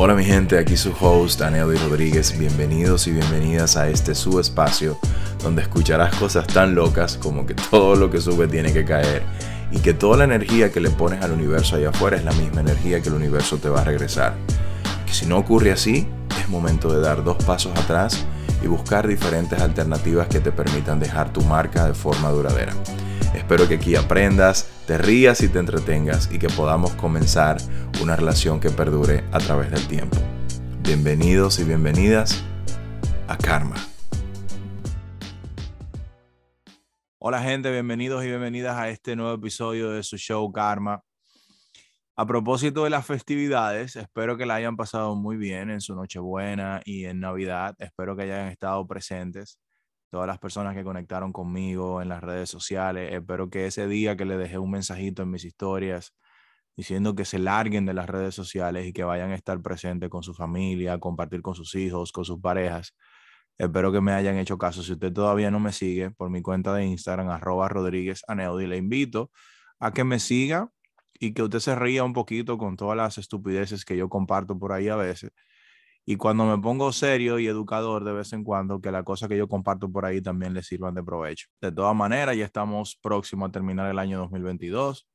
Hola mi gente, aquí su host Aneldi Rodríguez. Bienvenidos y bienvenidas a este su espacio donde escucharás cosas tan locas como que todo lo que sube tiene que caer y que toda la energía que le pones al universo allá afuera es la misma energía que el universo te va a regresar. Que si no ocurre así, es momento de dar dos pasos atrás y buscar diferentes alternativas que te permitan dejar tu marca de forma duradera. Espero que aquí aprendas, te rías y te entretengas y que podamos comenzar una relación que perdure a través del tiempo. Bienvenidos y bienvenidas a Karma. Hola gente, bienvenidos y bienvenidas a este nuevo episodio de su show Karma. A propósito de las festividades, espero que la hayan pasado muy bien en su Nochebuena y en Navidad. Espero que hayan estado presentes todas las personas que conectaron conmigo en las redes sociales. Espero que ese día que le dejé un mensajito en mis historias diciendo que se larguen de las redes sociales y que vayan a estar presentes con su familia, compartir con sus hijos, con sus parejas. Espero que me hayan hecho caso. Si usted todavía no me sigue por mi cuenta de Instagram, arroba Rodríguez Aneudi, le invito a que me siga y que usted se ría un poquito con todas las estupideces que yo comparto por ahí a veces y cuando me pongo serio y educador de vez en cuando, que las cosas que yo comparto por ahí también les sirvan de provecho. De todas maneras, ya estamos próximos a terminar el año 2022.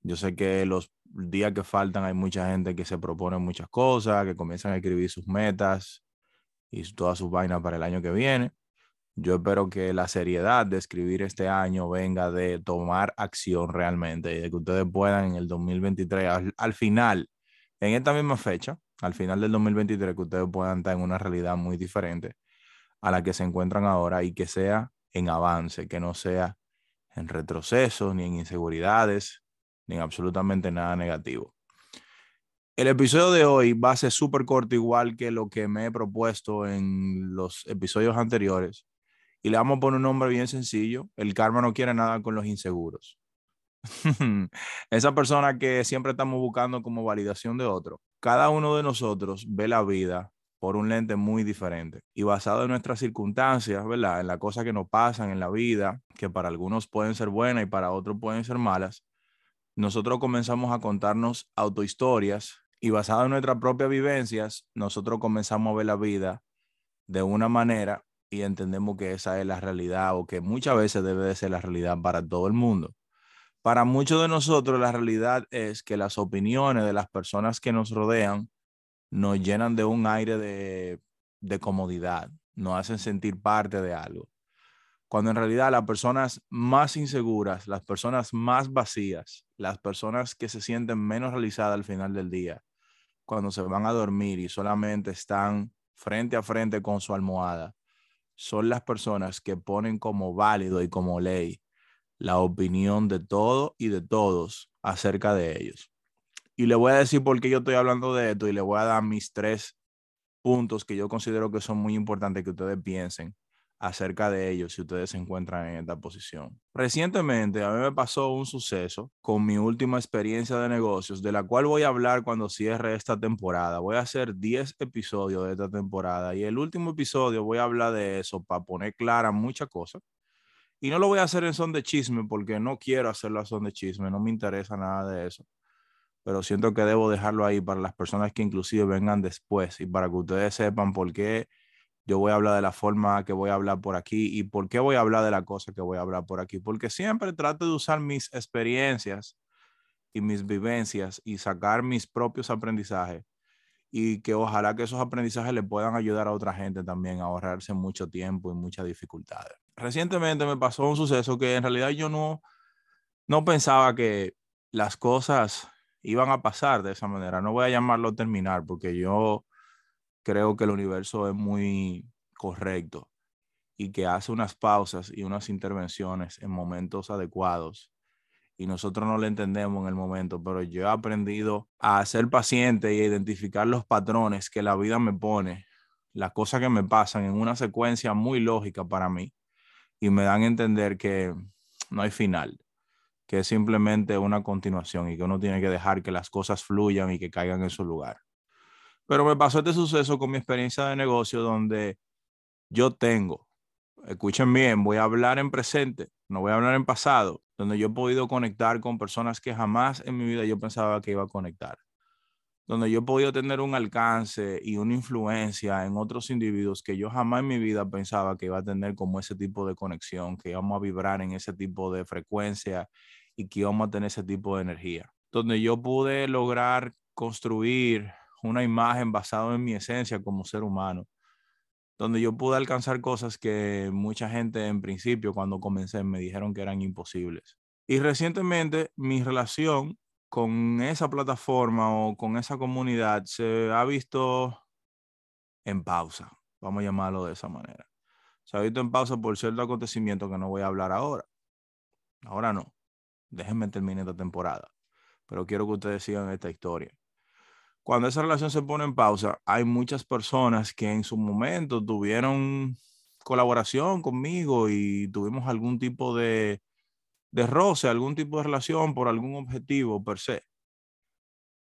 Yo sé que los días que faltan hay mucha gente que se propone muchas cosas, que comienzan a escribir sus metas y todas sus vainas para el año que viene. Yo espero que la seriedad de escribir este año venga de tomar acción realmente y de que ustedes puedan en el 2023, al, al final, en esta misma fecha, al final del 2023 que ustedes puedan estar en una realidad muy diferente a la que se encuentran ahora y que sea en avance, que no sea en retroceso, ni en inseguridades, ni en absolutamente nada negativo. El episodio de hoy va a ser súper corto, igual que lo que me he propuesto en los episodios anteriores. Y le vamos a poner un nombre bien sencillo. El karma no quiere nada con los inseguros. Esa persona que siempre estamos buscando como validación de otro. Cada uno de nosotros ve la vida por un lente muy diferente y basado en nuestras circunstancias, ¿verdad? En las cosas que nos pasan en la vida, que para algunos pueden ser buenas y para otros pueden ser malas, nosotros comenzamos a contarnos autohistorias y basado en nuestras propias vivencias, nosotros comenzamos a ver la vida de una manera y entendemos que esa es la realidad o que muchas veces debe de ser la realidad para todo el mundo. Para muchos de nosotros la realidad es que las opiniones de las personas que nos rodean nos llenan de un aire de, de comodidad, nos hacen sentir parte de algo. Cuando en realidad las personas más inseguras, las personas más vacías, las personas que se sienten menos realizadas al final del día, cuando se van a dormir y solamente están frente a frente con su almohada, son las personas que ponen como válido y como ley la opinión de todo y de todos acerca de ellos. Y le voy a decir por qué yo estoy hablando de esto y le voy a dar mis tres puntos que yo considero que son muy importantes que ustedes piensen acerca de ellos si ustedes se encuentran en esta posición. Recientemente a mí me pasó un suceso con mi última experiencia de negocios, de la cual voy a hablar cuando cierre esta temporada. Voy a hacer 10 episodios de esta temporada y el último episodio voy a hablar de eso para poner clara muchas cosas y no lo voy a hacer en son de chisme porque no quiero hacerlo a son de chisme, no me interesa nada de eso. Pero siento que debo dejarlo ahí para las personas que inclusive vengan después y para que ustedes sepan por qué yo voy a hablar de la forma que voy a hablar por aquí y por qué voy a hablar de la cosa que voy a hablar por aquí. Porque siempre trato de usar mis experiencias y mis vivencias y sacar mis propios aprendizajes y que ojalá que esos aprendizajes le puedan ayudar a otra gente también a ahorrarse mucho tiempo y muchas dificultades recientemente me pasó un suceso que en realidad yo no, no pensaba que las cosas iban a pasar de esa manera. No voy a llamarlo terminar porque yo creo que el universo es muy correcto y que hace unas pausas y unas intervenciones en momentos adecuados y nosotros no lo entendemos en el momento, pero yo he aprendido a ser paciente y a identificar los patrones que la vida me pone, las cosas que me pasan en una secuencia muy lógica para mí y me dan a entender que no hay final, que es simplemente una continuación y que uno tiene que dejar que las cosas fluyan y que caigan en su lugar. Pero me pasó este suceso con mi experiencia de negocio donde yo tengo, escuchen bien, voy a hablar en presente, no voy a hablar en pasado, donde yo he podido conectar con personas que jamás en mi vida yo pensaba que iba a conectar. Donde yo he podido tener un alcance y una influencia en otros individuos que yo jamás en mi vida pensaba que iba a tener como ese tipo de conexión, que íbamos a vibrar en ese tipo de frecuencia y que íbamos a tener ese tipo de energía. Donde yo pude lograr construir una imagen basada en mi esencia como ser humano, donde yo pude alcanzar cosas que mucha gente en principio cuando comencé me dijeron que eran imposibles. Y recientemente mi relación con esa plataforma o con esa comunidad se ha visto en pausa, vamos a llamarlo de esa manera. Se ha visto en pausa por cierto acontecimiento que no voy a hablar ahora. Ahora no. Déjenme terminar esta temporada. Pero quiero que ustedes sigan esta historia. Cuando esa relación se pone en pausa, hay muchas personas que en su momento tuvieron colaboración conmigo y tuvimos algún tipo de de roce, algún tipo de relación por algún objetivo per se.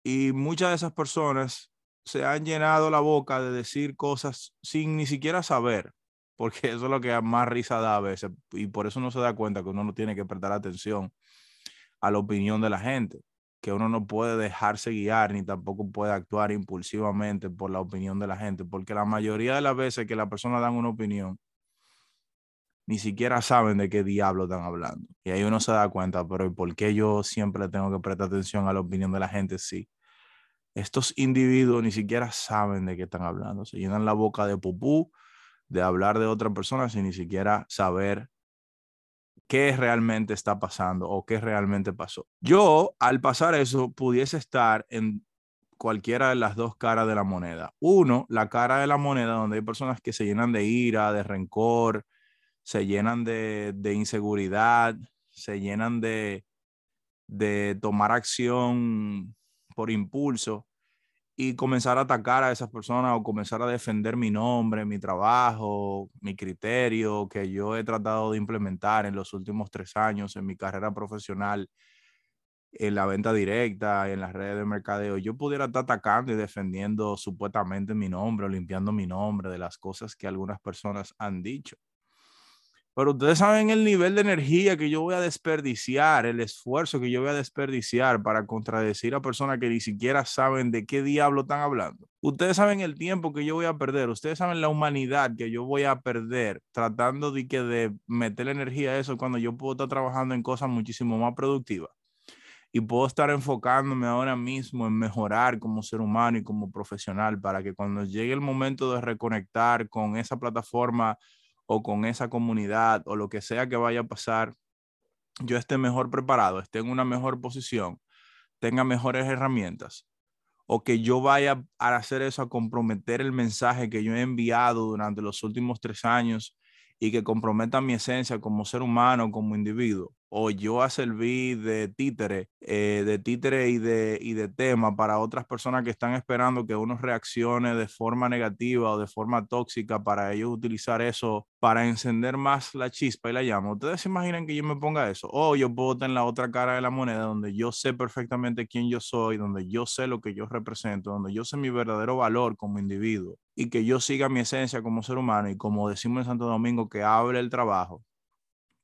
Y muchas de esas personas se han llenado la boca de decir cosas sin ni siquiera saber, porque eso es lo que más risa da a veces, y por eso uno se da cuenta que uno no tiene que prestar atención a la opinión de la gente, que uno no puede dejarse guiar ni tampoco puede actuar impulsivamente por la opinión de la gente, porque la mayoría de las veces que las personas dan una opinión, ni siquiera saben de qué diablo están hablando. Y ahí uno se da cuenta, pero ¿por qué yo siempre tengo que prestar atención a la opinión de la gente? Sí. Estos individuos ni siquiera saben de qué están hablando. Se llenan la boca de pupú, de hablar de otra persona sin ni siquiera saber qué realmente está pasando o qué realmente pasó. Yo, al pasar eso, pudiese estar en cualquiera de las dos caras de la moneda. Uno, la cara de la moneda donde hay personas que se llenan de ira, de rencor, se llenan de, inseguridad, se llenan de, de tomar acción por impulso y comenzar a atacar a esas personas o comenzar a defender mi nombre, mi trabajo, mi criterio que yo he tratado de implementar en los últimos tres años en mi carrera profesional en la venta directa, en las redes de mercadeo, yo pudiera estar atacando y defendiendo supuestamente mi nombre limpiando mi nombre de las cosas que algunas personas han dicho. Pero ustedes saben el nivel de energía que yo voy a desperdiciar, el esfuerzo que yo voy a desperdiciar para contradecir a personas que ni siquiera saben de qué diablo están hablando. Ustedes saben el tiempo que yo voy a perder, ustedes saben la humanidad que yo voy a perder tratando de, que de meter energía a eso cuando yo puedo estar trabajando en cosas muchísimo más productivas. Y puedo estar enfocándome ahora mismo en mejorar como ser humano y como profesional para que cuando llegue el momento de reconectar con esa plataforma o con esa comunidad o lo que sea que vaya a pasar, yo esté mejor preparado, esté en una mejor posición, tenga mejores herramientas o que yo vaya a hacer eso, a comprometer el mensaje que yo he enviado durante los últimos tres años y que comprometa mi esencia como ser humano, como individuo o yo a servir de títere, eh, de títere y de, y de tema para otras personas que están esperando que uno reaccione de forma negativa o de forma tóxica para ellos utilizar eso para encender más la chispa y la llama. ¿Ustedes se imaginan que yo me ponga eso? O yo puedo estar en la otra cara de la moneda donde yo sé perfectamente quién yo soy, donde yo sé lo que yo represento, donde yo sé mi verdadero valor como individuo y que yo siga mi esencia como ser humano y como decimos en Santo Domingo, que hable el trabajo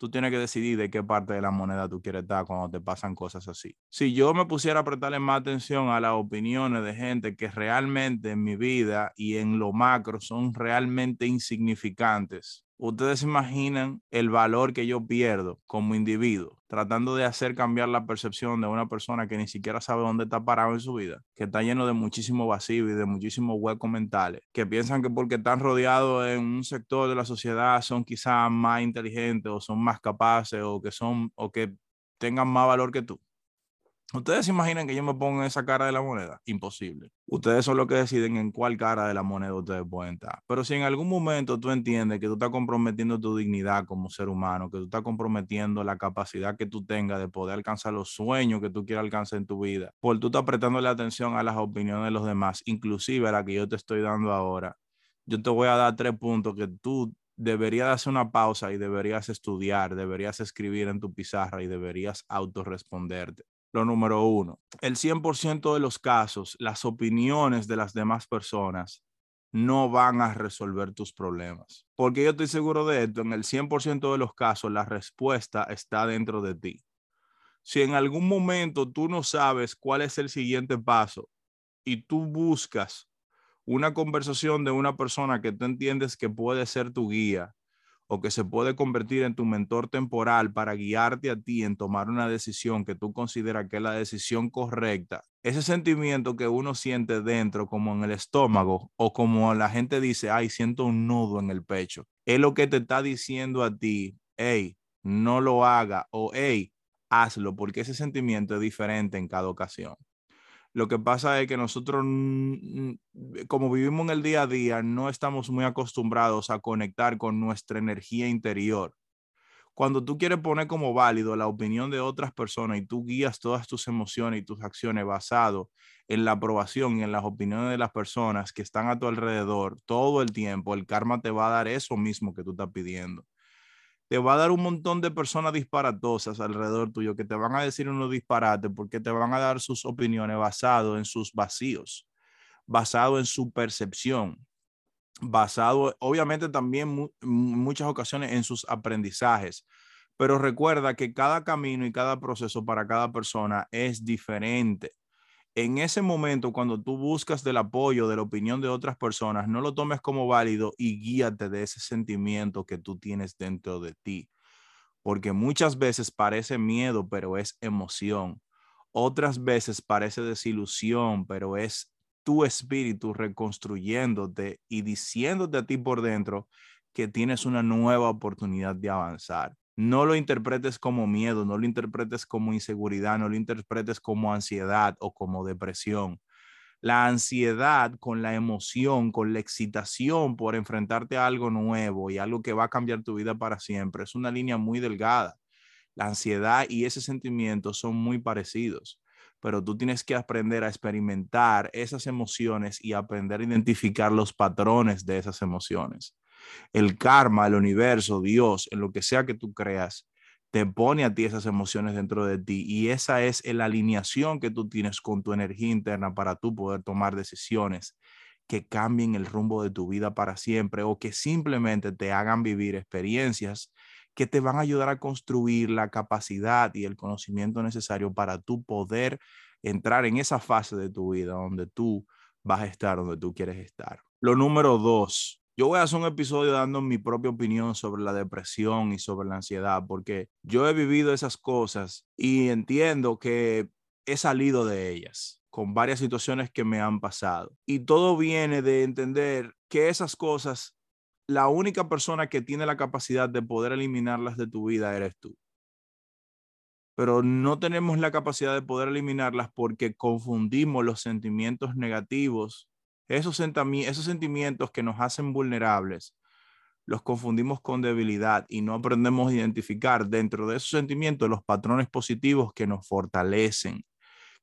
tú tienes que decidir de qué parte de la moneda tú quieres estar cuando te pasan cosas así. Si yo me pusiera a prestarle más atención a las opiniones de gente que realmente en mi vida y en lo macro son realmente insignificantes, Ustedes se imaginan el valor que yo pierdo como individuo tratando de hacer cambiar la percepción de una persona que ni siquiera sabe dónde está parado en su vida, que está lleno de muchísimo vacío y de muchísimos huecos mentales, que piensan que porque están rodeados en un sector de la sociedad son quizás más inteligentes o son más capaces o que son o que tengan más valor que tú. ¿Ustedes se imaginan que yo me ponga esa cara de la moneda? Imposible. Ustedes son los que deciden en cuál cara de la moneda ustedes pueden estar. Pero si en algún momento tú entiendes que tú estás comprometiendo tu dignidad como ser humano, que tú estás comprometiendo la capacidad que tú tengas de poder alcanzar los sueños que tú quieras alcanzar en tu vida, por tú estás la atención a las opiniones de los demás, inclusive a la que yo te estoy dando ahora, yo te voy a dar tres puntos que tú deberías hacer una pausa y deberías estudiar, deberías escribir en tu pizarra y deberías autorresponderte. Lo número uno, el 100% de los casos, las opiniones de las demás personas no van a resolver tus problemas. Porque yo estoy seguro de esto, en el 100% de los casos la respuesta está dentro de ti. Si en algún momento tú no sabes cuál es el siguiente paso y tú buscas una conversación de una persona que tú entiendes que puede ser tu guía o que se puede convertir en tu mentor temporal para guiarte a ti en tomar una decisión que tú consideras que es la decisión correcta, ese sentimiento que uno siente dentro, como en el estómago, o como la gente dice, ay, siento un nudo en el pecho, es lo que te está diciendo a ti, hey, no lo haga, o hey, hazlo, porque ese sentimiento es diferente en cada ocasión. Lo que pasa es que nosotros, como vivimos en el día a día, no estamos muy acostumbrados a conectar con nuestra energía interior. Cuando tú quieres poner como válido la opinión de otras personas y tú guías todas tus emociones y tus acciones basado en la aprobación y en las opiniones de las personas que están a tu alrededor todo el tiempo, el karma te va a dar eso mismo que tú estás pidiendo te va a dar un montón de personas disparatosas alrededor tuyo que te van a decir unos disparates porque te van a dar sus opiniones basado en sus vacíos, basado en su percepción, basado obviamente también muchas ocasiones en sus aprendizajes. Pero recuerda que cada camino y cada proceso para cada persona es diferente en ese momento, cuando tú buscas del apoyo, de la opinión de otras personas, no lo tomes como válido y guíate de ese sentimiento que tú tienes dentro de ti. Porque muchas veces parece miedo, pero es emoción. Otras veces parece desilusión, pero es tu espíritu reconstruyéndote y diciéndote a ti por dentro que tienes una nueva oportunidad de avanzar no lo interpretes como miedo, no lo interpretes como inseguridad, no lo interpretes como ansiedad o como depresión. La ansiedad con la emoción, con la excitación por enfrentarte a algo nuevo y algo que va a cambiar tu vida para siempre, es una línea muy delgada. La ansiedad y ese sentimiento son muy parecidos, pero tú tienes que aprender a experimentar esas emociones y aprender a identificar los patrones de esas emociones el karma, el universo, Dios, en lo que sea que tú creas, te pone a ti esas emociones dentro de ti y esa es la alineación que tú tienes con tu energía interna para tú poder tomar decisiones que cambien el rumbo de tu vida para siempre o que simplemente te hagan vivir experiencias que te van a ayudar a construir la capacidad y el conocimiento necesario para tú poder entrar en esa fase de tu vida donde tú vas a estar donde tú quieres estar. Lo número dos, yo voy a hacer un episodio dando mi propia opinión sobre la depresión y sobre la ansiedad, porque yo he vivido esas cosas y entiendo que he salido de ellas con varias situaciones que me han pasado. Y todo viene de entender que esas cosas, la única persona que tiene la capacidad de poder eliminarlas de tu vida eres tú. Pero no tenemos la capacidad de poder eliminarlas porque confundimos los sentimientos negativos esos, sentimientos que nos hacen vulnerables, los confundimos con debilidad y no aprendemos a identificar dentro de esos sentimientos los patrones positivos que nos fortalecen,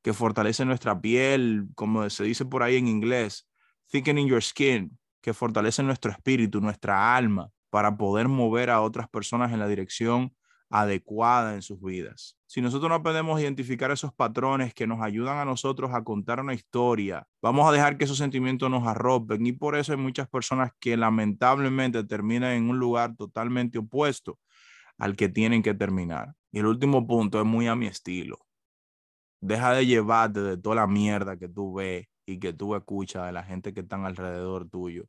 que fortalecen nuestra piel, como se dice por ahí en inglés, thickening your skin, que fortalecen nuestro espíritu, nuestra alma, para poder mover a otras personas en la dirección adecuada en sus vidas. Si nosotros no aprendemos identificar esos patrones que nos ayudan a nosotros a contar una historia, vamos a dejar que esos sentimientos nos arropen y por eso hay muchas personas que lamentablemente terminan en un lugar totalmente opuesto al que tienen que terminar. Y el último punto es muy a mi estilo. Deja de llevarte de toda la mierda que tú ves y que tú escuchas de la gente que están alrededor tuyo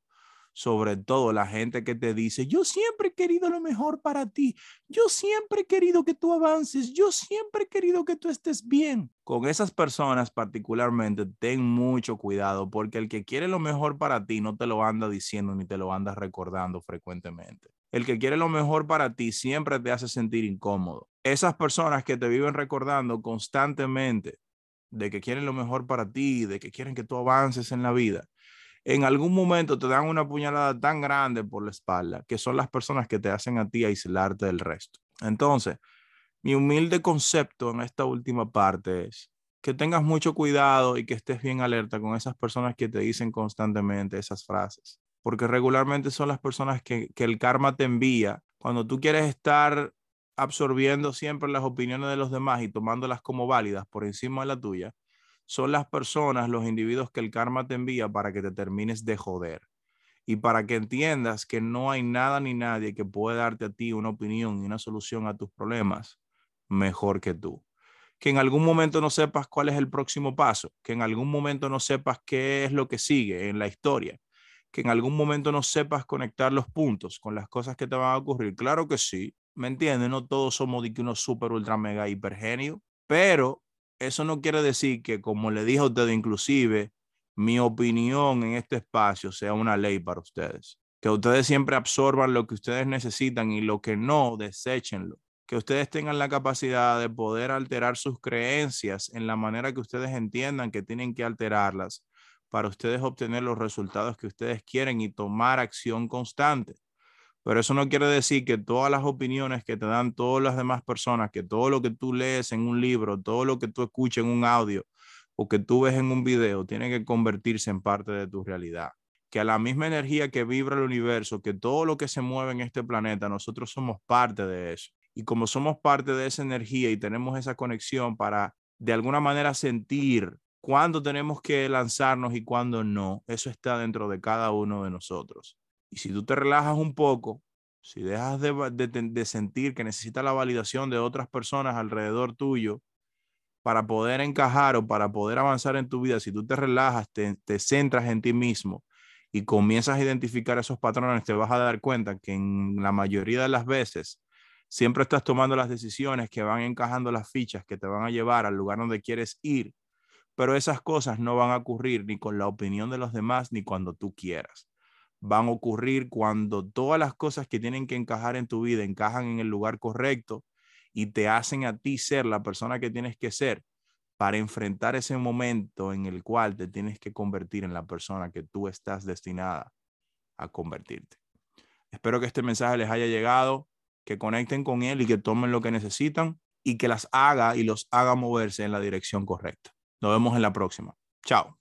sobre todo la gente que te dice, yo siempre he querido lo mejor para ti, yo siempre he querido que tú avances, yo siempre he querido que tú estés bien. Con esas personas particularmente, ten mucho cuidado porque el que quiere lo mejor para ti no te lo anda diciendo ni te lo anda recordando frecuentemente. El que quiere lo mejor para ti siempre te hace sentir incómodo. Esas personas que te viven recordando constantemente de que quieren lo mejor para ti, de que quieren que tú avances en la vida, en algún momento te dan una puñalada tan grande por la espalda que son las personas que te hacen a ti aislarte del resto. Entonces, mi humilde concepto en esta última parte es que tengas mucho cuidado y que estés bien alerta con esas personas que te dicen constantemente esas frases, porque regularmente son las personas que, que el karma te envía cuando tú quieres estar absorbiendo siempre las opiniones de los demás y tomándolas como válidas por encima de la tuya, son las personas, los individuos que el karma te envía para que te termines de joder y para que entiendas que no hay nada ni nadie que pueda darte a ti una opinión y una solución a tus problemas mejor que tú. que en algún momento no sepas cuál es el próximo paso, que en algún momento no sepas qué es lo que sigue en la historia, que en algún momento no sepas conectar los puntos con las cosas que te van a ocurrir. Claro que sí, ¿me entiendes? No todos somos de que unos super, ultra, mega, hipergenio, pero eso no quiere decir que, como le dije a usted, inclusive, mi opinión en este espacio sea una ley para ustedes. Que ustedes siempre absorban lo que ustedes necesitan y lo que no, deséchenlo. Que ustedes tengan la capacidad de poder alterar sus creencias en la manera que ustedes entiendan que tienen que alterarlas para ustedes obtener los resultados que ustedes quieren y tomar acción constante. Pero eso no quiere decir que todas las opiniones que te dan todas las demás personas, que todo lo que tú lees en un libro, todo lo que tú escuchas en un audio o que tú ves en un video, tiene que convertirse en parte de tu realidad. Que a la misma energía que vibra el universo, que todo lo que se mueve en este planeta, nosotros somos parte de eso. Y como somos parte de esa energía y tenemos esa conexión para de alguna manera sentir cuándo tenemos que lanzarnos y cuándo no, eso está dentro de cada uno de nosotros. Y si tú te relajas un poco, si dejas de, sentir que necesitas la validación de otras personas alrededor tuyo para poder encajar o para poder avanzar en tu vida, si tú te relajas, te, te centras en ti mismo y comienzas a identificar esos patrones, te vas a dar cuenta que en la mayoría de las veces siempre estás tomando las decisiones que van encajando las fichas que te van a llevar al lugar donde quieres ir, pero esas cosas no van a ocurrir ni con la opinión de los demás ni cuando tú quieras van a ocurrir cuando todas las cosas que tienen que encajar en tu vida encajan en el lugar correcto y te hacen a ti ser la persona que tienes que ser para enfrentar ese momento en el cual te tienes que convertir en la persona que tú estás destinada a convertirte. Espero que este mensaje les haya llegado, que conecten con él y que tomen lo que necesitan y que las haga y los haga moverse en la dirección correcta. Nos vemos en la próxima. Chao.